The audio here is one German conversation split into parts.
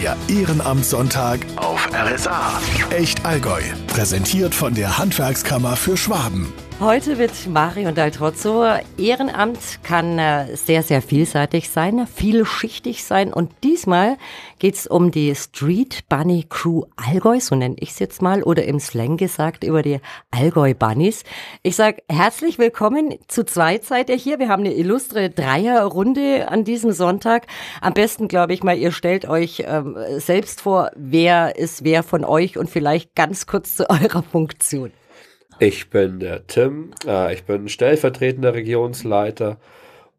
Der Ehrenamtssonntag auf RSA. Echt Allgäu. Präsentiert von der Handwerkskammer für Schwaben. Heute mit Mario Daltrozzo. Ehrenamt kann äh, sehr, sehr vielseitig sein, vielschichtig sein. Und diesmal geht's um die Street Bunny Crew Allgäu, so nenne ich es jetzt mal, oder im Slang gesagt über die Allgäu Bunnies. Ich sage herzlich willkommen zu zweit seid ihr hier. Wir haben eine illustre Dreierrunde an diesem Sonntag. Am besten, glaube ich mal, ihr stellt euch ähm, selbst vor, wer ist wer von euch und vielleicht ganz kurz zu eurer Funktion. Ich bin der Tim, äh, ich bin stellvertretender Regionsleiter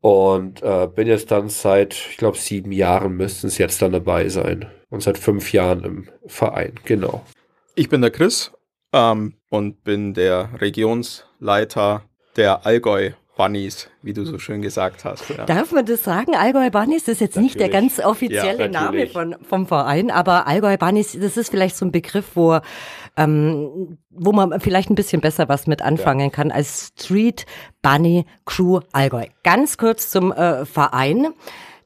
und äh, bin jetzt dann seit, ich glaube, sieben Jahren müssten es jetzt dann dabei sein. Und seit fünf Jahren im Verein, genau. Ich bin der Chris ähm, und bin der Regionsleiter der Allgäu Bunnies, wie du so schön gesagt hast. Ja. Darf man das sagen? Allgäu Bunnies ist jetzt natürlich. nicht der ganz offizielle ja, Name von, vom Verein, aber Allgäu Bunnies, das ist vielleicht so ein Begriff, wo, ähm, wo man vielleicht ein bisschen besser was mit anfangen ja. kann als Street Bunny Crew Allgäu. Ganz kurz zum äh, Verein.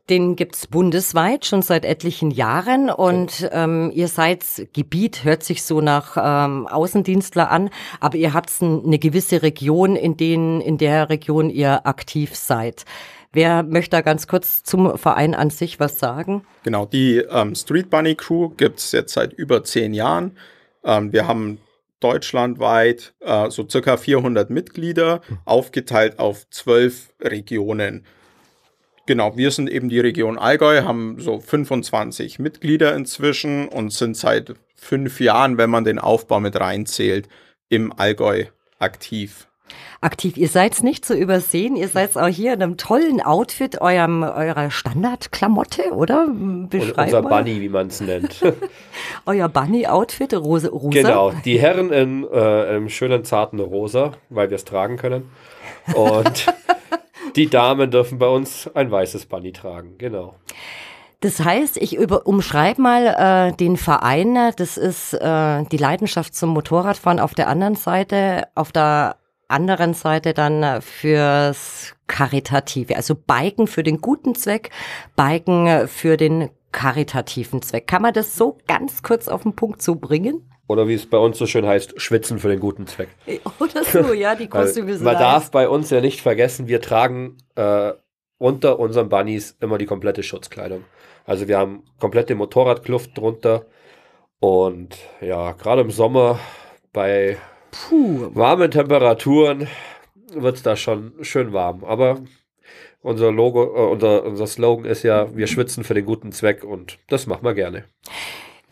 Den gibt's bundesweit schon seit etlichen Jahren und ähm, ihr seid Gebiet, hört sich so nach ähm, Außendienstler an, aber ihr habt eine gewisse Region, in, denen, in der Region ihr aktiv seid. Wer möchte da ganz kurz zum Verein an sich was sagen? Genau, die ähm, Street Bunny Crew gibt's jetzt seit über zehn Jahren. Ähm, wir haben deutschlandweit äh, so circa 400 Mitglieder, aufgeteilt auf zwölf Regionen. Genau, wir sind eben die Region Allgäu, haben so 25 Mitglieder inzwischen und sind seit fünf Jahren, wenn man den Aufbau mit reinzählt, im Allgäu aktiv. Aktiv. Ihr seid nicht zu übersehen. Ihr seid auch hier in einem tollen Outfit, eurem, eurer Standardklamotte, oder? Beschreib unser mal. Bunny, wie man es nennt. Euer Bunny-Outfit, rosa, rosa. Genau, die Herren in äh, einem schönen, zarten Rosa, weil wir es tragen können. Und Die Damen dürfen bei uns ein weißes Bunny tragen, genau. Das heißt, ich über, umschreibe mal äh, den Verein. Das ist äh, die Leidenschaft zum Motorradfahren auf der anderen Seite, auf der anderen Seite dann fürs Karitative, also Biken für den guten Zweck, Biken für den karitativen Zweck. Kann man das so ganz kurz auf den Punkt so bringen? Oder wie es bei uns so schön heißt, schwitzen für den guten Zweck. Oder so, ja, die Kostüme sind Man darf bei uns ja nicht vergessen, wir tragen äh, unter unseren Bunnies immer die komplette Schutzkleidung. Also wir haben komplette Motorradkluft drunter. Und ja, gerade im Sommer bei Puh. warmen Temperaturen wird es da schon schön warm. Aber unser Logo, äh, unser, unser Slogan ist ja, wir schwitzen für den guten Zweck und das machen wir gerne.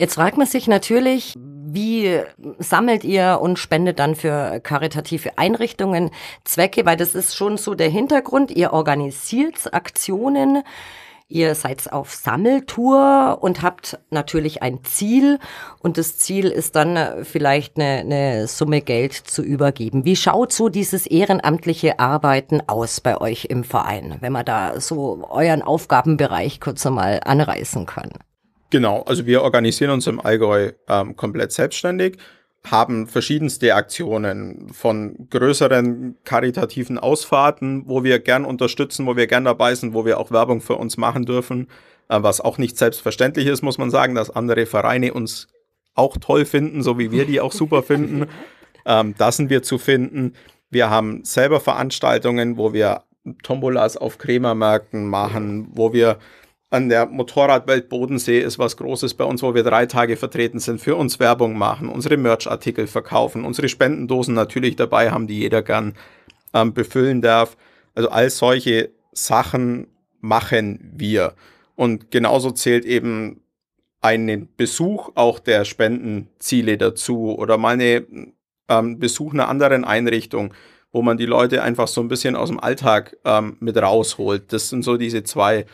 Jetzt fragt man sich natürlich, wie sammelt ihr und spendet dann für karitative Einrichtungen Zwecke? Weil das ist schon so der Hintergrund. Ihr organisiert Aktionen. Ihr seid auf Sammeltour und habt natürlich ein Ziel und das Ziel ist dann vielleicht eine, eine, Summe Geld zu übergeben. Wie schaut so dieses ehrenamtliche Arbeiten aus bei euch im Verein, wenn man da so euren Aufgabenbereich kurz einmal anreißen kann? Genau, also wir organisieren uns im Allgäu ähm, komplett selbstständig, haben verschiedenste Aktionen von größeren karitativen Ausfahrten, wo wir gern unterstützen, wo wir gern dabei sind, wo wir auch Werbung für uns machen dürfen, äh, was auch nicht selbstverständlich ist, muss man sagen, dass andere Vereine uns auch toll finden, so wie wir die auch super finden. Ähm, da sind wir zu finden. Wir haben selber Veranstaltungen, wo wir Tombolas auf Krämermärkten machen, wo wir an der Motorradwelt Bodensee ist was Großes bei uns, wo wir drei Tage vertreten sind, für uns Werbung machen, unsere Merch-Artikel verkaufen, unsere Spendendosen natürlich dabei haben, die jeder gern ähm, befüllen darf. Also all solche Sachen machen wir. Und genauso zählt eben einen Besuch auch der Spendenziele dazu oder mal einen ähm, Besuch einer anderen Einrichtung, wo man die Leute einfach so ein bisschen aus dem Alltag ähm, mit rausholt. Das sind so diese zwei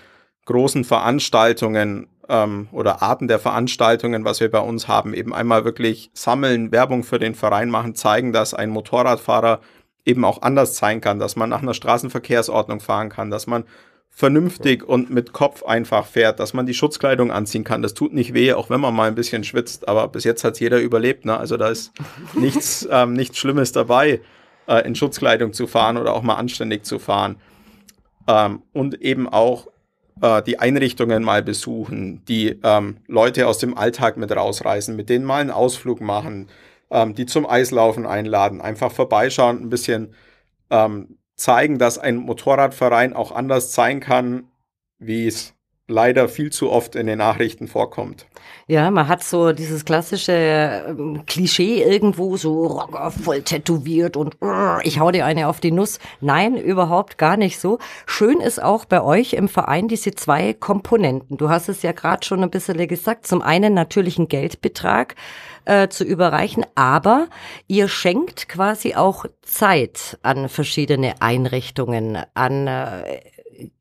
großen Veranstaltungen ähm, oder Arten der Veranstaltungen, was wir bei uns haben, eben einmal wirklich sammeln, Werbung für den Verein machen, zeigen, dass ein Motorradfahrer eben auch anders sein kann, dass man nach einer Straßenverkehrsordnung fahren kann, dass man vernünftig und mit Kopf einfach fährt, dass man die Schutzkleidung anziehen kann. Das tut nicht weh, auch wenn man mal ein bisschen schwitzt, aber bis jetzt hat jeder überlebt. Ne? Also da ist nichts, ähm, nichts Schlimmes dabei, äh, in Schutzkleidung zu fahren oder auch mal anständig zu fahren. Ähm, und eben auch äh, die Einrichtungen mal besuchen, die ähm, Leute aus dem Alltag mit rausreißen, mit denen mal einen Ausflug machen, ähm, die zum Eislaufen einladen, einfach vorbeischauen, ein bisschen ähm, zeigen, dass ein Motorradverein auch anders sein kann, wie es leider viel zu oft in den Nachrichten vorkommt. Ja, man hat so dieses klassische ähm, Klischee irgendwo, so Rocker voll tätowiert und uh, ich hau dir eine auf die Nuss. Nein, überhaupt gar nicht so. Schön ist auch bei euch im Verein diese zwei Komponenten. Du hast es ja gerade schon ein bisschen gesagt. Zum einen natürlich einen Geldbetrag äh, zu überreichen, aber ihr schenkt quasi auch Zeit an verschiedene Einrichtungen, an äh,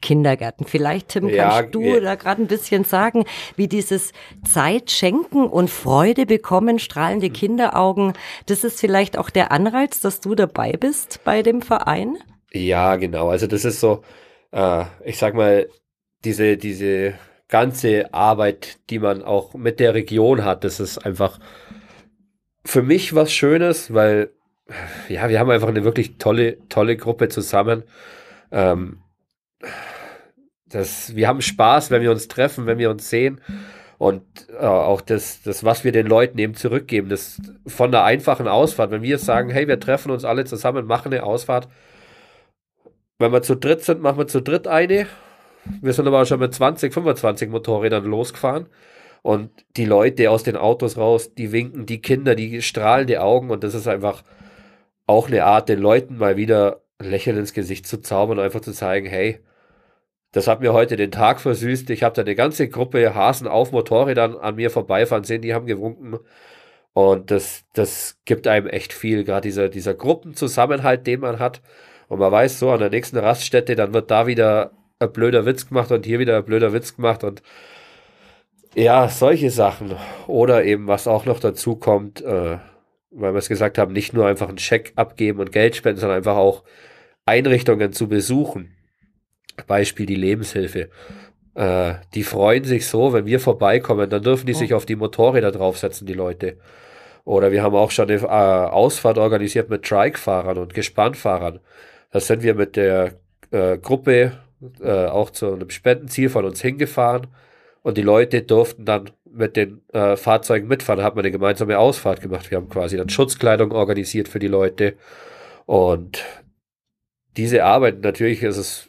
Kindergärten. Vielleicht, Tim, ja, kannst du ja. da gerade ein bisschen sagen, wie dieses Zeit schenken und Freude bekommen, strahlende Kinderaugen, das ist vielleicht auch der Anreiz, dass du dabei bist bei dem Verein? Ja, genau. Also das ist so, äh, ich sag mal, diese, diese ganze Arbeit, die man auch mit der Region hat, das ist einfach für mich was Schönes, weil ja, wir haben einfach eine wirklich tolle, tolle Gruppe zusammen. Ähm, das, wir haben Spaß, wenn wir uns treffen, wenn wir uns sehen. Und äh, auch das, das, was wir den Leuten eben zurückgeben, das von der einfachen Ausfahrt, wenn wir sagen, hey, wir treffen uns alle zusammen, machen eine Ausfahrt. Wenn wir zu dritt sind, machen wir zu dritt eine. Wir sind aber auch schon mit 20, 25 Motorrädern losgefahren. Und die Leute aus den Autos raus, die winken, die Kinder, die strahlende Augen. Und das ist einfach auch eine Art, den Leuten mal wieder Lächeln ins Gesicht zu zaubern und einfach zu zeigen, hey, das hat mir heute den Tag versüßt. Ich habe da eine ganze Gruppe Hasen auf Motorrädern an mir vorbeifahren sehen, die haben gewunken. Und das, das gibt einem echt viel, gerade dieser, dieser Gruppenzusammenhalt, den man hat. Und man weiß so, an der nächsten Raststätte, dann wird da wieder ein blöder Witz gemacht und hier wieder ein blöder Witz gemacht und ja, solche Sachen. Oder eben, was auch noch dazu kommt, äh, weil wir es gesagt haben, nicht nur einfach einen Scheck abgeben und Geld spenden, sondern einfach auch Einrichtungen zu besuchen. Beispiel die Lebenshilfe. Äh, die freuen sich so, wenn wir vorbeikommen, dann dürfen die oh. sich auf die Motorräder draufsetzen, die Leute. Oder wir haben auch schon eine äh, Ausfahrt organisiert mit Trike-Fahrern und Gespannfahrern. Da sind wir mit der äh, Gruppe äh, auch zu einem Spendenziel von uns hingefahren und die Leute durften dann mit den äh, Fahrzeugen mitfahren. Da hat man eine gemeinsame Ausfahrt gemacht. Wir haben quasi dann Schutzkleidung organisiert für die Leute. Und diese Arbeit, natürlich ist es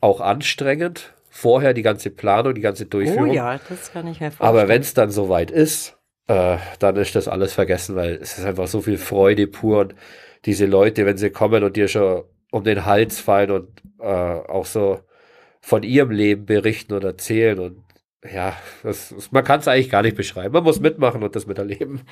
auch anstrengend. Vorher die ganze Planung, die ganze Durchführung. Oh ja, das kann ich mir vorstellen. Aber wenn es dann soweit ist, äh, dann ist das alles vergessen, weil es ist einfach so viel Freude pur. Und diese Leute, wenn sie kommen und dir schon um den Hals fallen und äh, auch so von ihrem Leben berichten und erzählen und ja, das, man kann es eigentlich gar nicht beschreiben. Man muss mitmachen und das miterleben.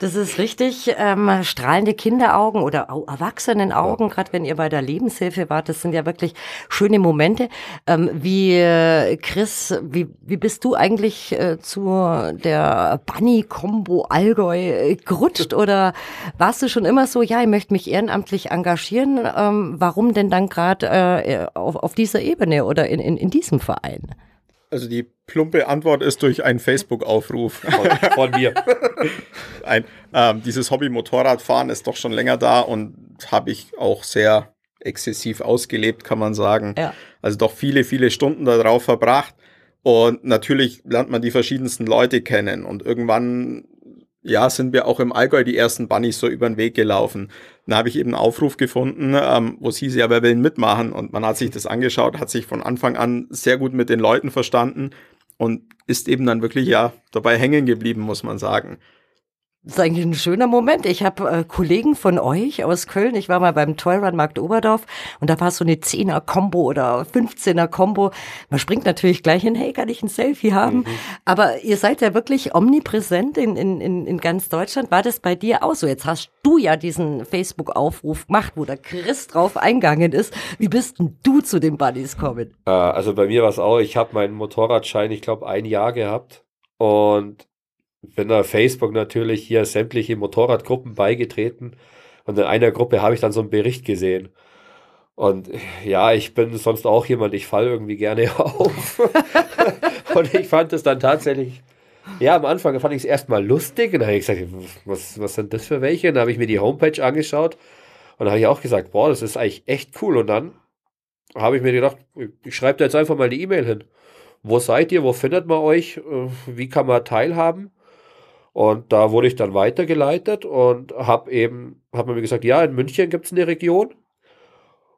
Das ist richtig. Ähm, strahlende Kinderaugen oder Erwachsenenaugen, ja. gerade wenn ihr bei der Lebenshilfe wart, das sind ja wirklich schöne Momente. Ähm, wie, Chris, wie, wie bist du eigentlich äh, zu der Bunny-Combo Allgäu äh, gerutscht? Oder warst du schon immer so, ja, ich möchte mich ehrenamtlich engagieren? Ähm, warum denn dann gerade äh, auf, auf dieser Ebene oder in, in, in diesem Verein? Also die plumpe Antwort ist durch einen Facebook-Aufruf. Von, von, mir. Ein, ähm, dieses Hobby Motorradfahren ist doch schon länger da und habe ich auch sehr exzessiv ausgelebt, kann man sagen. Ja. Also doch viele, viele Stunden darauf verbracht. Und natürlich lernt man die verschiedensten Leute kennen. Und irgendwann ja, sind wir auch im Allgäu die ersten Bunnies so über den Weg gelaufen. Dann habe ich eben einen Aufruf gefunden, ähm, wo es hieß, ja, wer will mitmachen? Und man hat sich das angeschaut, hat sich von Anfang an sehr gut mit den Leuten verstanden und ist eben dann wirklich ja dabei hängen geblieben, muss man sagen. Das ist eigentlich ein schöner Moment. Ich habe äh, Kollegen von euch aus Köln, ich war mal beim Toyrun Markt Oberdorf und da war so eine 10er Combo oder 15er Combo. Man springt natürlich gleich hin, hey, kann ich ein Selfie haben? Mhm. Aber ihr seid ja wirklich omnipräsent in, in, in, in ganz Deutschland. War das bei dir auch so? Jetzt hast du ja diesen Facebook-Aufruf gemacht, wo der Chris drauf eingegangen ist. Wie bist denn du zu den Buddies kommen? Äh, also bei mir war es auch, ich habe meinen Motorradschein, ich glaube, ein Jahr gehabt und bin auf Facebook natürlich hier sämtliche Motorradgruppen beigetreten und in einer Gruppe habe ich dann so einen Bericht gesehen. Und ja, ich bin sonst auch jemand, ich falle irgendwie gerne auf. und ich fand es dann tatsächlich, ja, am Anfang fand ich es erstmal lustig und dann habe ich gesagt, was, was sind das für welche? Und dann habe ich mir die Homepage angeschaut und habe ich auch gesagt, boah, das ist eigentlich echt cool. Und dann habe ich mir gedacht, ich schreibe da jetzt einfach mal die E-Mail hin. Wo seid ihr? Wo findet man euch? Äh, wie kann man teilhaben? Und da wurde ich dann weitergeleitet und habe eben, habe mir gesagt, ja, in München gibt es eine Region.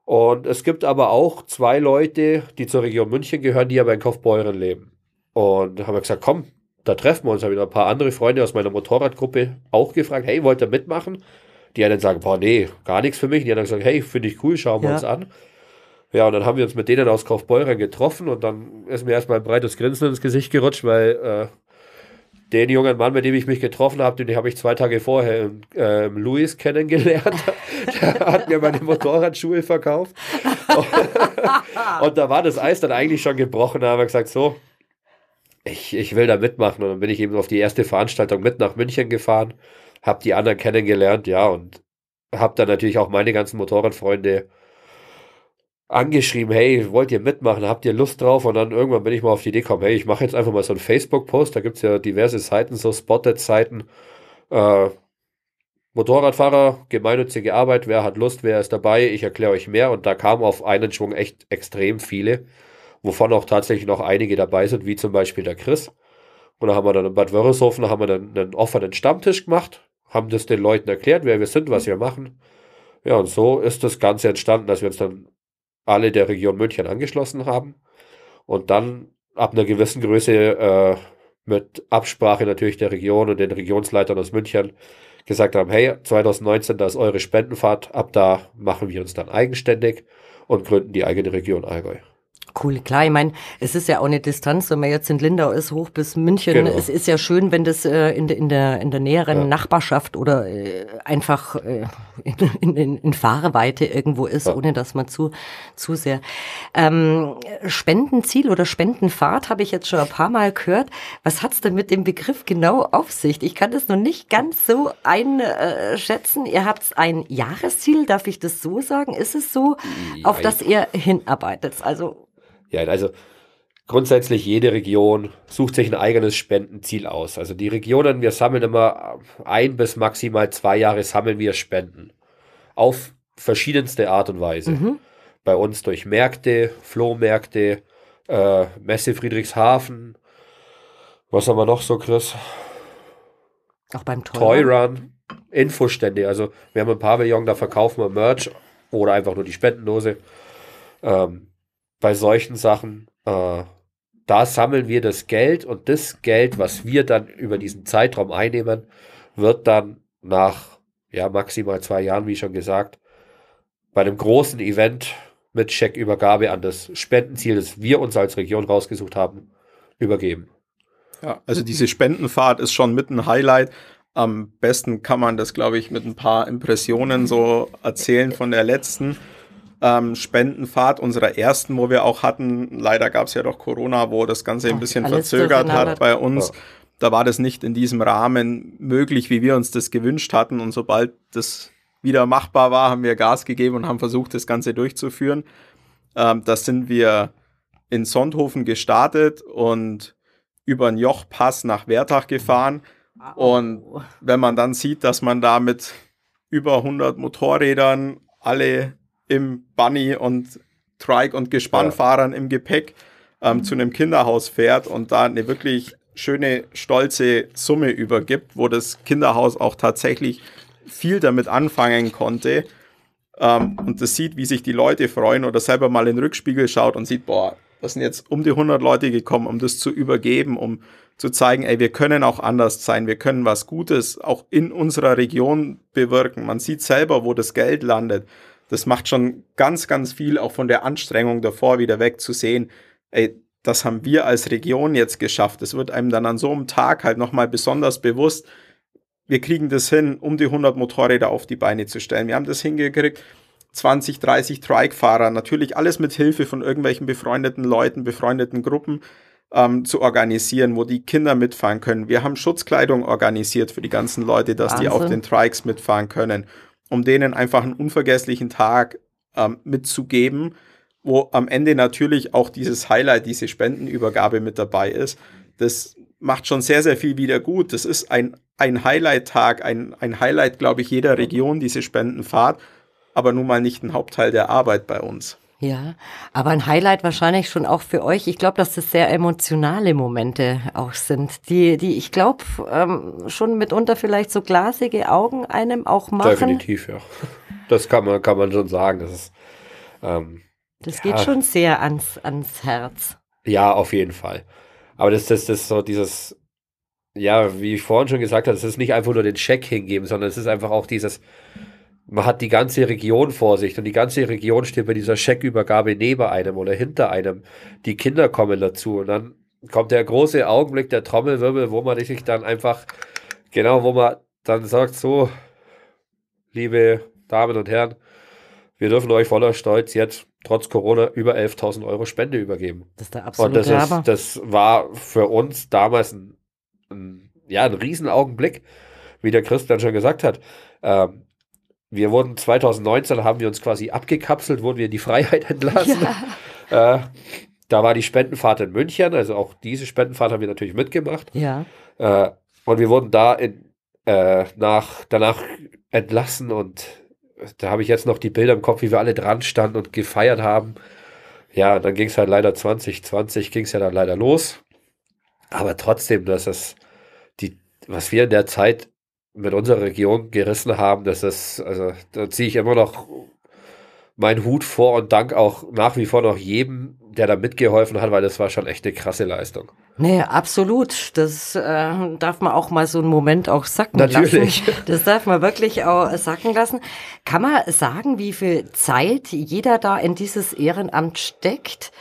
Und es gibt aber auch zwei Leute, die zur Region München gehören, die aber in Kaufbeuren leben. Und da haben wir gesagt, komm, da treffen wir uns. Da habe ich noch ein paar andere Freunde aus meiner Motorradgruppe auch gefragt, hey, wollt ihr mitmachen? Die einen sagen, boah, nee, gar nichts für mich. Die anderen sagen, hey, finde ich cool, schauen wir ja. uns an. Ja, und dann haben wir uns mit denen aus Kaufbeuren getroffen und dann ist mir erstmal ein breites Grinsen ins Gesicht gerutscht, weil äh, den jungen Mann, mit dem ich mich getroffen habe, den habe ich zwei Tage vorher im äh, Louis kennengelernt. Der hat mir meine Motorradschuhe verkauft. und da war das Eis dann eigentlich schon gebrochen. Da haben wir gesagt, so, ich, ich will da mitmachen. Und dann bin ich eben auf die erste Veranstaltung mit nach München gefahren, habe die anderen kennengelernt, ja, und habe dann natürlich auch meine ganzen Motorradfreunde angeschrieben, hey, wollt ihr mitmachen, habt ihr Lust drauf? Und dann irgendwann bin ich mal auf die Idee gekommen, hey, ich mache jetzt einfach mal so einen Facebook-Post, da gibt es ja diverse Seiten, so Spotted-Seiten, äh, Motorradfahrer, gemeinnützige Arbeit, wer hat Lust, wer ist dabei, ich erkläre euch mehr und da kamen auf einen Schwung echt extrem viele, wovon auch tatsächlich noch einige dabei sind, wie zum Beispiel der Chris. Und da haben wir dann in Bad Wörishofen, haben wir dann einen offenen Stammtisch gemacht, haben das den Leuten erklärt, wer wir sind, was wir machen. Ja, und so ist das Ganze entstanden, dass wir uns dann alle der Region München angeschlossen haben und dann ab einer gewissen Größe äh, mit Absprache natürlich der Region und den Regionsleitern aus München gesagt haben, hey, 2019, da ist eure Spendenfahrt, ab da machen wir uns dann eigenständig und gründen die eigene Region Allgäu. Cool, klar. Ich meine, es ist ja auch eine Distanz, wenn man jetzt in Lindau ist, hoch bis München. Genau. Es ist ja schön, wenn das äh, in, de, in, der, in der näheren ja. Nachbarschaft oder äh, einfach äh, in, in, in Fahrweite irgendwo ist, ja. ohne dass man zu, zu sehr. Ähm, Spendenziel oder Spendenfahrt habe ich jetzt schon ein paar Mal gehört. Was hat's denn mit dem Begriff genau auf sich? Ich kann das noch nicht ganz so einschätzen. Ihr habt ein Jahresziel, darf ich das so sagen? Ist es so, auf das ihr hinarbeitet? Also ja, also grundsätzlich jede Region sucht sich ein eigenes Spendenziel aus. Also die Regionen, wir sammeln immer ein bis maximal zwei Jahre sammeln wir Spenden. Auf verschiedenste Art und Weise. Mhm. Bei uns durch Märkte, Flohmärkte, äh, Messe Friedrichshafen. Was haben wir noch so, Chris? Auch beim Toy Run. Infostände. Also wir haben ein Pavillon, da verkaufen wir Merch oder einfach nur die Spendendose. Ähm, bei solchen Sachen, äh, da sammeln wir das Geld und das Geld, was wir dann über diesen Zeitraum einnehmen, wird dann nach ja, maximal zwei Jahren, wie schon gesagt, bei einem großen Event mit Scheckübergabe an das Spendenziel, das wir uns als Region rausgesucht haben, übergeben. Ja, also diese Spendenfahrt ist schon mit ein Highlight. Am besten kann man das, glaube ich, mit ein paar Impressionen so erzählen von der letzten ähm, Spendenfahrt unserer ersten, wo wir auch hatten. Leider gab es ja doch Corona, wo das Ganze ein bisschen Alles verzögert hat bei uns. Ja. Da war das nicht in diesem Rahmen möglich, wie wir uns das gewünscht hatten. Und sobald das wieder machbar war, haben wir Gas gegeben und haben versucht, das Ganze durchzuführen. Ähm, das sind wir in Sonthofen gestartet und über den Jochpass nach Wertach gefahren. Und wenn man dann sieht, dass man da mit über 100 Motorrädern alle im Bunny und Trike und Gespannfahrern ja. im Gepäck ähm, zu einem Kinderhaus fährt und da eine wirklich schöne, stolze Summe übergibt, wo das Kinderhaus auch tatsächlich viel damit anfangen konnte ähm, und das sieht, wie sich die Leute freuen oder selber mal in den Rückspiegel schaut und sieht, boah, das sind jetzt um die 100 Leute gekommen, um das zu übergeben, um zu zeigen, ey, wir können auch anders sein, wir können was Gutes auch in unserer Region bewirken. Man sieht selber, wo das Geld landet das macht schon ganz, ganz viel auch von der Anstrengung davor wieder weg zu sehen, ey, das haben wir als Region jetzt geschafft. Es wird einem dann an so einem Tag halt nochmal besonders bewusst, wir kriegen das hin, um die 100 Motorräder auf die Beine zu stellen. Wir haben das hingekriegt, 20, 30 Trike-Fahrer, natürlich alles mit Hilfe von irgendwelchen befreundeten Leuten, befreundeten Gruppen ähm, zu organisieren, wo die Kinder mitfahren können. Wir haben Schutzkleidung organisiert für die ganzen Leute, dass Wahnsinn. die auf den Trikes mitfahren können um denen einfach einen unvergesslichen Tag ähm, mitzugeben, wo am Ende natürlich auch dieses Highlight, diese Spendenübergabe mit dabei ist. Das macht schon sehr, sehr viel wieder gut. Das ist ein, ein Highlight-Tag, ein, ein Highlight, glaube ich, jeder Region, diese Spendenfahrt, aber nun mal nicht ein Hauptteil der Arbeit bei uns. Ja, aber ein Highlight wahrscheinlich schon auch für euch. Ich glaube, dass das sehr emotionale Momente auch sind, die, die ich glaube, ähm, schon mitunter vielleicht so glasige Augen einem auch machen. Definitiv, ja. Das kann man, kann man schon sagen. Das ist, ähm, das geht ja. schon sehr ans, ans Herz. Ja, auf jeden Fall. Aber das, das, das ist so dieses, ja, wie ich vorhin schon gesagt habe, es ist nicht einfach nur den Scheck hingeben, sondern es ist einfach auch dieses, man hat die ganze Region vor sich und die ganze Region steht bei dieser Scheckübergabe neben einem oder hinter einem. Die Kinder kommen dazu und dann kommt der große Augenblick der Trommelwirbel, wo man sich dann einfach, genau, wo man dann sagt, so, liebe Damen und Herren, wir dürfen euch voller Stolz jetzt trotz Corona über 11.000 Euro Spende übergeben. Das ist der absolute Und das, ist, das war für uns damals ein, ein, ja, ein Riesenaugenblick, wie der Christian schon gesagt hat. Ähm, wir wurden 2019, haben wir uns quasi abgekapselt, wurden wir in die Freiheit entlassen. Ja. Äh, da war die Spendenfahrt in München, also auch diese Spendenfahrt haben wir natürlich mitgemacht. Ja. Äh, und wir wurden da in, äh, nach, danach entlassen und da habe ich jetzt noch die Bilder im Kopf, wie wir alle dran standen und gefeiert haben. Ja, dann ging es halt leider 2020, ging es ja dann leider los. Aber trotzdem, dass es die, was wir in der Zeit mit unserer Region gerissen haben, das ist, also da ziehe ich immer noch meinen Hut vor und dank auch nach wie vor noch jedem, der da mitgeholfen hat, weil das war schon echt eine krasse Leistung. Nee, absolut. Das äh, darf man auch mal so einen Moment auch sacken Natürlich. lassen. Das darf man wirklich auch sacken lassen. Kann man sagen, wie viel Zeit jeder da in dieses Ehrenamt steckt?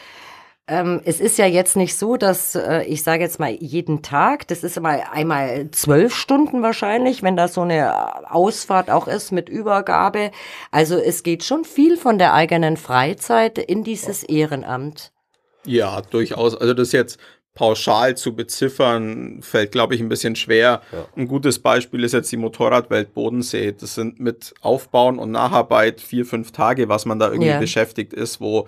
Ähm, es ist ja jetzt nicht so, dass äh, ich sage jetzt mal jeden Tag, das ist mal einmal zwölf Stunden wahrscheinlich, wenn da so eine Ausfahrt auch ist mit Übergabe. Also es geht schon viel von der eigenen Freizeit in dieses Ehrenamt. Ja, durchaus. Also das jetzt pauschal zu beziffern, fällt, glaube ich, ein bisschen schwer. Ja. Ein gutes Beispiel ist jetzt die Motorradwelt Bodensee. Das sind mit Aufbauen und Nacharbeit vier, fünf Tage, was man da irgendwie ja. beschäftigt ist, wo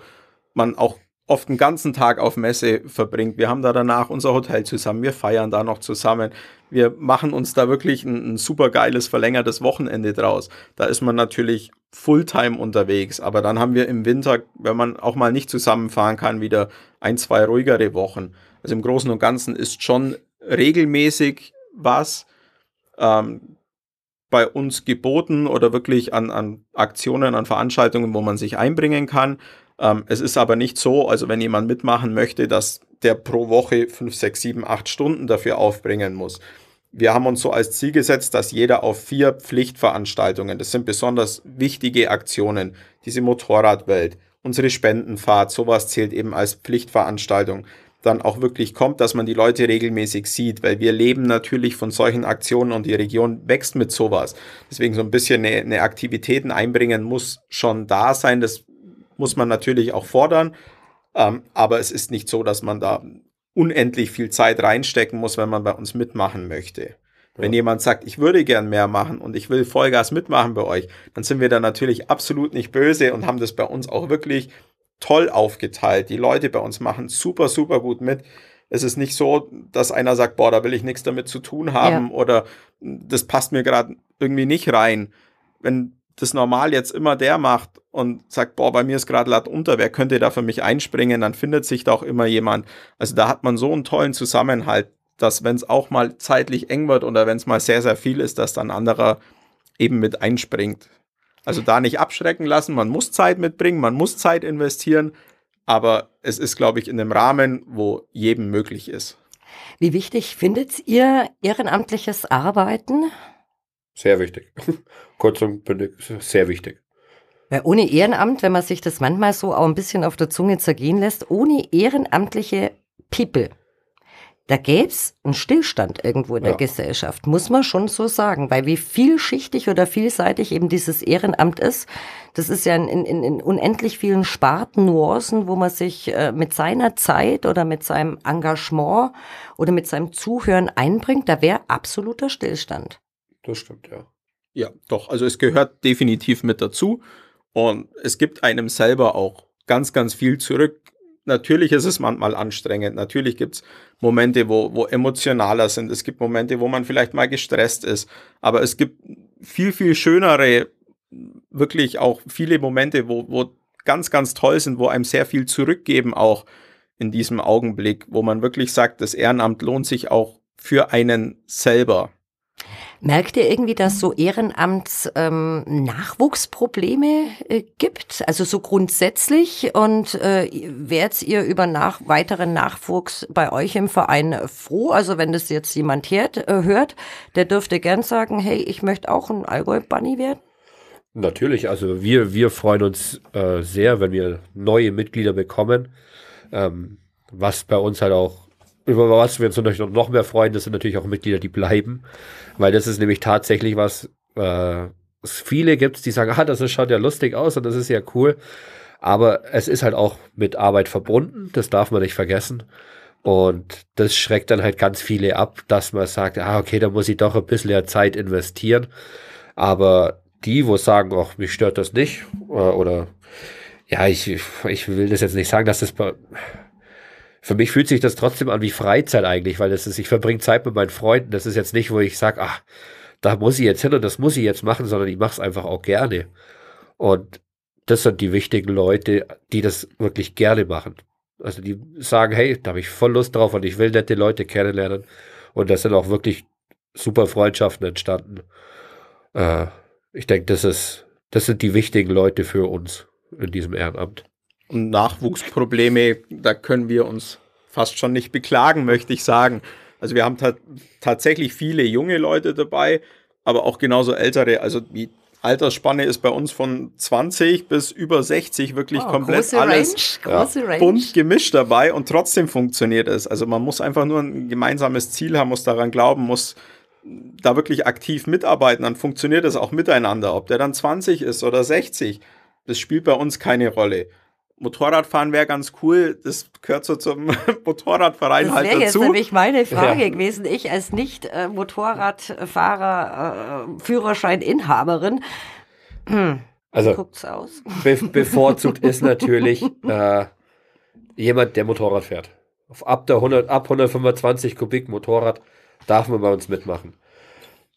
man auch oft einen ganzen Tag auf Messe verbringt. Wir haben da danach unser Hotel zusammen, wir feiern da noch zusammen. Wir machen uns da wirklich ein, ein super geiles verlängertes Wochenende draus. Da ist man natürlich Fulltime unterwegs, aber dann haben wir im Winter, wenn man auch mal nicht zusammenfahren kann, wieder ein, zwei ruhigere Wochen. Also im Großen und Ganzen ist schon regelmäßig was ähm, bei uns geboten oder wirklich an, an Aktionen, an Veranstaltungen, wo man sich einbringen kann. Ähm, es ist aber nicht so, also wenn jemand mitmachen möchte, dass der pro Woche 5, 6, 7, 8 Stunden dafür aufbringen muss. Wir haben uns so als Ziel gesetzt, dass jeder auf vier Pflichtveranstaltungen, das sind besonders wichtige Aktionen, diese Motorradwelt, unsere Spendenfahrt, sowas zählt eben als Pflichtveranstaltung, dann auch wirklich kommt, dass man die Leute regelmäßig sieht, weil wir leben natürlich von solchen Aktionen und die Region wächst mit sowas. Deswegen so ein bisschen eine, eine Aktivitäten einbringen muss schon da sein. Das muss man natürlich auch fordern. Ähm, aber es ist nicht so, dass man da unendlich viel Zeit reinstecken muss, wenn man bei uns mitmachen möchte. Wenn jemand sagt, ich würde gern mehr machen und ich will Vollgas mitmachen bei euch, dann sind wir da natürlich absolut nicht böse und haben das bei uns auch wirklich toll aufgeteilt. Die Leute bei uns machen super, super gut mit. Es ist nicht so, dass einer sagt, boah, da will ich nichts damit zu tun haben ja. oder das passt mir gerade irgendwie nicht rein. Wenn das normal jetzt immer der macht und sagt, boah, bei mir ist gerade Latt unter, wer könnte da für mich einspringen, dann findet sich da auch immer jemand. Also da hat man so einen tollen Zusammenhalt, dass wenn es auch mal zeitlich eng wird oder wenn es mal sehr, sehr viel ist, dass dann anderer eben mit einspringt. Also da nicht abschrecken lassen, man muss Zeit mitbringen, man muss Zeit investieren, aber es ist, glaube ich, in einem Rahmen, wo jedem möglich ist. Wie wichtig findet ihr ehrenamtliches Arbeiten? Sehr wichtig. Kurz und bündig, sehr wichtig. Weil ohne Ehrenamt, wenn man sich das manchmal so auch ein bisschen auf der Zunge zergehen lässt, ohne ehrenamtliche People, da gäb's einen Stillstand irgendwo in der ja. Gesellschaft, muss man schon so sagen. Weil wie vielschichtig oder vielseitig eben dieses Ehrenamt ist, das ist ja in, in, in unendlich vielen Sparten, Nuancen, wo man sich äh, mit seiner Zeit oder mit seinem Engagement oder mit seinem Zuhören einbringt, da wäre absoluter Stillstand. Das stimmt, ja. Ja, doch. Also es gehört definitiv mit dazu. Und es gibt einem selber auch ganz, ganz viel zurück. Natürlich ist es manchmal anstrengend. Natürlich gibt es Momente, wo, wo emotionaler sind. Es gibt Momente, wo man vielleicht mal gestresst ist. Aber es gibt viel, viel schönere, wirklich auch viele Momente, wo, wo ganz, ganz toll sind, wo einem sehr viel zurückgeben auch in diesem Augenblick, wo man wirklich sagt, das Ehrenamt lohnt sich auch für einen selber. Merkt ihr irgendwie, dass so Ehrenamt ähm, Nachwuchsprobleme äh, gibt? Also so grundsätzlich und äh, werdet ihr über nach weiteren Nachwuchs bei euch im Verein froh? Also wenn das jetzt jemand hört, äh, hört der dürfte gern sagen, hey, ich möchte auch ein Allgäu-Bunny werden? Natürlich, also wir, wir freuen uns äh, sehr, wenn wir neue Mitglieder bekommen. Ähm, was bei uns halt auch über was wir uns natürlich noch mehr freuen, das sind natürlich auch Mitglieder, die bleiben, weil das ist nämlich tatsächlich was, äh, es viele gibt, die sagen, ah, das schaut ja lustig aus und das ist ja cool, aber es ist halt auch mit Arbeit verbunden, das darf man nicht vergessen. Und das schreckt dann halt ganz viele ab, dass man sagt, ah, okay, da muss ich doch ein bisschen Zeit investieren. Aber die, wo sagen, ach, mich stört das nicht, oder, äh, oder ja, ich, ich will das jetzt nicht sagen, dass das bei, für mich fühlt sich das trotzdem an wie Freizeit eigentlich, weil das ist, ich verbringe Zeit mit meinen Freunden. Das ist jetzt nicht, wo ich sage, ach, da muss ich jetzt hin und das muss ich jetzt machen, sondern ich mache es einfach auch gerne. Und das sind die wichtigen Leute, die das wirklich gerne machen. Also die sagen, hey, da habe ich voll Lust drauf und ich will nette Leute kennenlernen. Und das sind auch wirklich super Freundschaften entstanden. Äh, ich denke, das ist, das sind die wichtigen Leute für uns in diesem Ehrenamt. Und Nachwuchsprobleme, da können wir uns fast schon nicht beklagen, möchte ich sagen. Also wir haben tatsächlich viele junge Leute dabei, aber auch genauso ältere. Also die Altersspanne ist bei uns von 20 bis über 60 wirklich oh, komplett alles Range, bunt gemischt dabei und trotzdem funktioniert es. Also man muss einfach nur ein gemeinsames Ziel haben, muss daran glauben, muss da wirklich aktiv mitarbeiten, dann funktioniert es auch miteinander. Ob der dann 20 ist oder 60, das spielt bei uns keine Rolle. Motorradfahren wäre ganz cool. Das gehört so zum Motorradverein das halt dazu. Das wäre jetzt nämlich meine Frage ja. gewesen. Ich als Nicht-Motorradfahrer, äh, Führerscheininhaberin. Hm. Also, guckt's aus? Be bevorzugt ist natürlich äh, jemand, der Motorrad fährt. Auf ab, der 100, ab 125 Kubik Motorrad darf man bei uns mitmachen.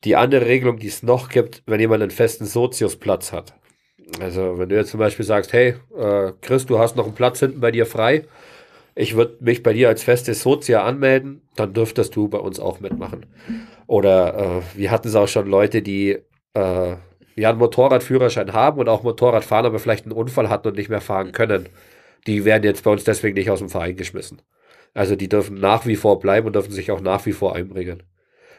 Die andere Regelung, die es noch gibt, wenn jemand einen festen Soziusplatz hat, also, wenn du jetzt zum Beispiel sagst, hey, äh, Chris, du hast noch einen Platz hinten bei dir frei, ich würde mich bei dir als festes Sozia anmelden, dann dürftest du bei uns auch mitmachen. Oder äh, wir hatten es auch schon Leute, die äh, ja einen Motorradführerschein haben und auch Motorrad fahren, aber vielleicht einen Unfall hatten und nicht mehr fahren können. Die werden jetzt bei uns deswegen nicht aus dem Verein geschmissen. Also die dürfen nach wie vor bleiben und dürfen sich auch nach wie vor einbringen.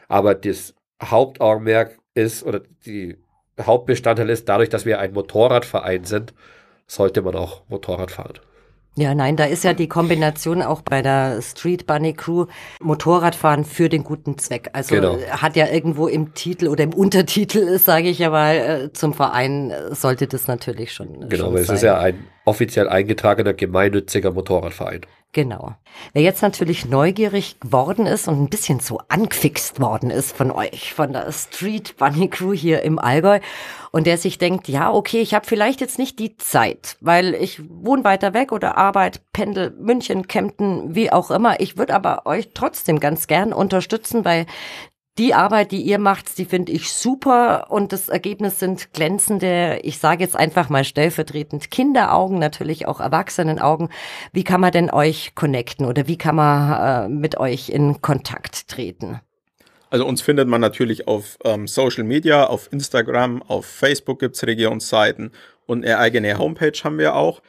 Aber das Hauptaugenmerk ist, oder die Hauptbestandteil ist, dadurch, dass wir ein Motorradverein sind, sollte man auch Motorrad fahren. Ja, nein, da ist ja die Kombination auch bei der Street Bunny Crew Motorradfahren für den guten Zweck. Also genau. hat ja irgendwo im Titel oder im Untertitel, sage ich ja mal, äh, zum Verein sollte das natürlich schon. Genau, schon es sein. ist ja ein offiziell eingetragener gemeinnütziger Motorradverein. Genau. Wer jetzt natürlich neugierig geworden ist und ein bisschen so angefixt worden ist von euch, von der Street Bunny Crew hier im Allgäu und der sich denkt, ja, okay, ich habe vielleicht jetzt nicht die Zeit, weil ich wohne weiter weg oder Arbeit, Pendel, München, Kempten, wie auch immer. Ich würde aber euch trotzdem ganz gern unterstützen, weil die Arbeit, die ihr macht, die finde ich super und das Ergebnis sind glänzende, ich sage jetzt einfach mal stellvertretend Kinderaugen, natürlich auch Erwachsenenaugen. Wie kann man denn euch connecten oder wie kann man äh, mit euch in Kontakt treten? Also uns findet man natürlich auf ähm, Social Media, auf Instagram, auf Facebook gibt's Regionsseiten und eine eigene Homepage haben wir auch.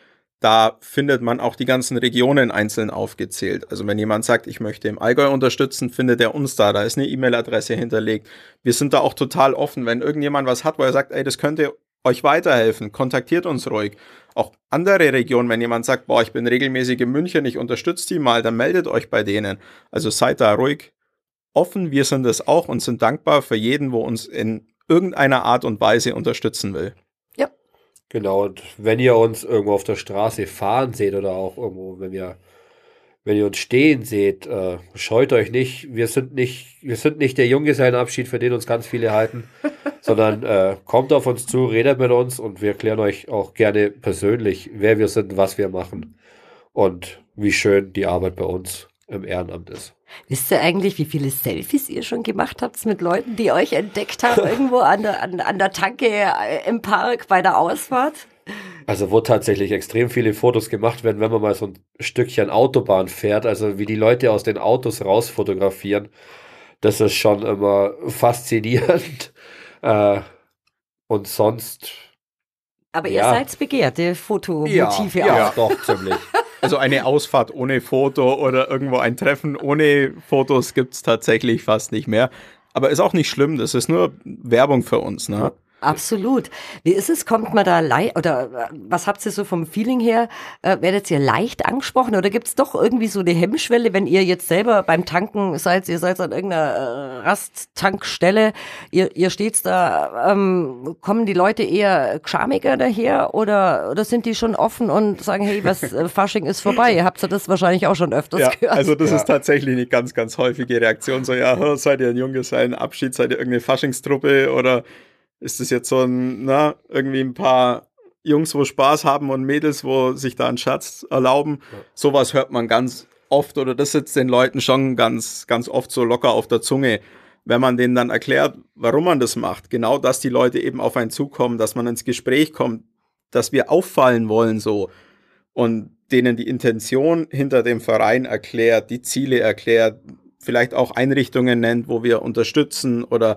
Da findet man auch die ganzen Regionen einzeln aufgezählt. Also wenn jemand sagt, ich möchte im Allgäu unterstützen, findet er uns da. Da ist eine E-Mail-Adresse hinterlegt. Wir sind da auch total offen. Wenn irgendjemand was hat, wo er sagt, ey, das könnte euch weiterhelfen, kontaktiert uns ruhig. Auch andere Regionen, wenn jemand sagt, boah, ich bin regelmäßig in München, ich unterstütze die mal, dann meldet euch bei denen. Also seid da ruhig offen. Wir sind es auch und sind dankbar für jeden, wo uns in irgendeiner Art und Weise unterstützen will. Genau, und wenn ihr uns irgendwo auf der Straße fahren seht oder auch irgendwo, wenn ihr, wenn ihr uns stehen seht, äh, scheut euch nicht. Wir sind nicht, wir sind nicht der Junggesellenabschied, für den uns ganz viele halten, sondern äh, kommt auf uns zu, redet mit uns und wir erklären euch auch gerne persönlich, wer wir sind, was wir machen und wie schön die Arbeit bei uns im Ehrenamt ist. Wisst ihr eigentlich, wie viele Selfies ihr schon gemacht habt mit Leuten, die euch entdeckt haben, irgendwo an der, an, an der Tanke äh, im Park bei der Ausfahrt? Also wo tatsächlich extrem viele Fotos gemacht werden, wenn man mal so ein Stückchen Autobahn fährt, also wie die Leute aus den Autos raus fotografieren, das ist schon immer faszinierend. Äh, und sonst. Aber ihr ja. seid begehrte Fotomotive ja, auch. Ja, doch, ziemlich. Also eine Ausfahrt ohne Foto oder irgendwo ein Treffen ohne Fotos gibt es tatsächlich fast nicht mehr. Aber ist auch nicht schlimm, das ist nur Werbung für uns. Ne? Absolut. Wie ist es? Kommt man da leicht, oder äh, was habt ihr so vom Feeling her? Äh, werdet ihr leicht angesprochen oder gibt es doch irgendwie so eine Hemmschwelle, wenn ihr jetzt selber beim Tanken seid, ihr seid an irgendeiner äh, Rasttankstelle, ihr, ihr steht da, ähm, kommen die Leute eher schamiger daher oder, oder sind die schon offen und sagen, hey, was, äh, Fasching ist vorbei? Ihr habt ja das wahrscheinlich auch schon öfters ja, gehört. Also das ja. ist tatsächlich eine ganz, ganz häufige Reaktion, so ja, seid ihr ein Junggesellenabschied, seid ihr irgendeine Faschingstruppe oder ist das jetzt so ein, na, irgendwie ein paar Jungs, wo Spaß haben und Mädels, wo sich da einen Schatz erlauben. Ja. Sowas hört man ganz oft oder das sitzt den Leuten schon ganz, ganz oft so locker auf der Zunge. Wenn man denen dann erklärt, warum man das macht, genau, dass die Leute eben auf einen zukommen, dass man ins Gespräch kommt, dass wir auffallen wollen so und denen die Intention hinter dem Verein erklärt, die Ziele erklärt, vielleicht auch Einrichtungen nennt, wo wir unterstützen oder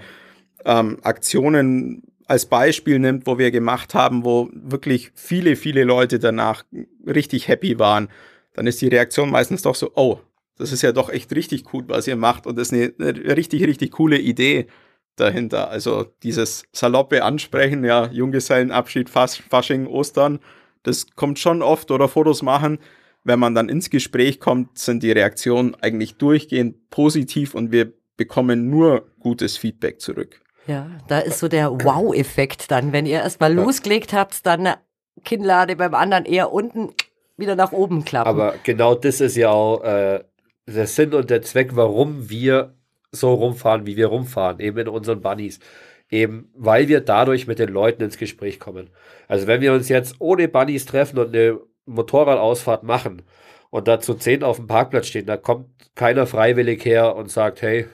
ähm, Aktionen als Beispiel nimmt, wo wir gemacht haben, wo wirklich viele, viele Leute danach richtig happy waren, dann ist die Reaktion meistens doch so, oh, das ist ja doch echt richtig gut, was ihr macht und das ist eine, eine richtig, richtig coole Idee dahinter. Also dieses saloppe Ansprechen, ja, Junggesellenabschied, Fas Fasching, Ostern, das kommt schon oft oder Fotos machen. Wenn man dann ins Gespräch kommt, sind die Reaktionen eigentlich durchgehend positiv und wir bekommen nur gutes Feedback zurück. Ja, da ist so der Wow-Effekt dann. Wenn ihr erstmal ja. losgelegt habt, dann Kinnlade beim anderen eher unten wieder nach oben klappen. Aber genau das ist ja auch äh, der Sinn und der Zweck, warum wir so rumfahren, wie wir rumfahren, eben in unseren Bunnies. Eben, weil wir dadurch mit den Leuten ins Gespräch kommen. Also wenn wir uns jetzt ohne Bunnies treffen und eine Motorradausfahrt machen und da zu zehn auf dem Parkplatz stehen, da kommt keiner freiwillig her und sagt, hey,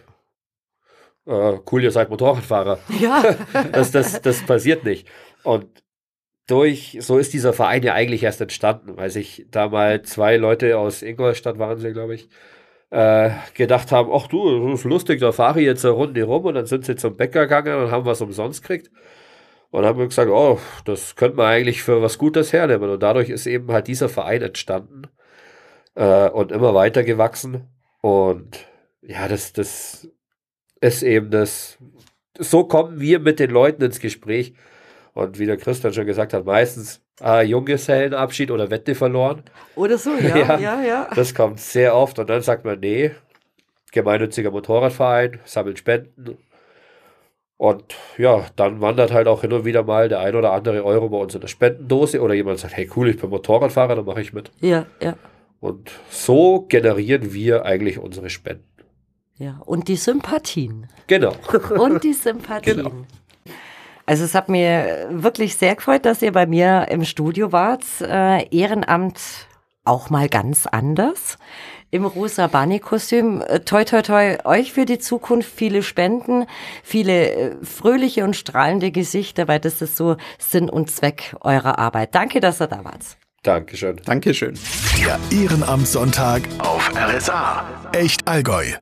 äh, cool, ihr seid Motorradfahrer. Ja. das, das, das passiert nicht. Und durch, so ist dieser Verein ja eigentlich erst entstanden, weil sich da mal zwei Leute aus Ingolstadt waren sie, glaube ich, äh, gedacht haben, ach du, das ist lustig, da fahre ich jetzt eine Runde rum und dann sind sie zum Bäcker gegangen und haben was umsonst gekriegt. Und haben gesagt, oh, das könnte man eigentlich für was Gutes hernehmen. Und dadurch ist eben halt dieser Verein entstanden äh, und immer weiter gewachsen. Und ja, das, das ist eben das, so kommen wir mit den Leuten ins Gespräch. Und wie der Christian schon gesagt hat, meistens ah, Junggesellenabschied oder Wette verloren. Oder so, ja, ja, ja, ja. Das kommt sehr oft. Und dann sagt man, nee, gemeinnütziger Motorradverein, sammelt Spenden. Und ja, dann wandert halt auch hin und wieder mal der ein oder andere Euro bei uns in der Spendendose oder jemand sagt, hey cool, ich bin Motorradfahrer, dann mache ich mit. Ja, ja. Und so generieren wir eigentlich unsere Spenden. Ja, und die Sympathien. Genau. Und die Sympathien. Genau. Also es hat mir wirklich sehr gefreut, dass ihr bei mir im Studio wart. Äh, Ehrenamt auch mal ganz anders. Im rosa Bunny-Kostüm. Äh, toi, toi, toi, euch für die Zukunft viele Spenden, viele äh, fröhliche und strahlende Gesichter, weil das ist so Sinn und Zweck eurer Arbeit. Danke, dass ihr da wart. Dankeschön. Dankeschön. Der Ehrenamtssonntag auf RSA. Echt Allgäu.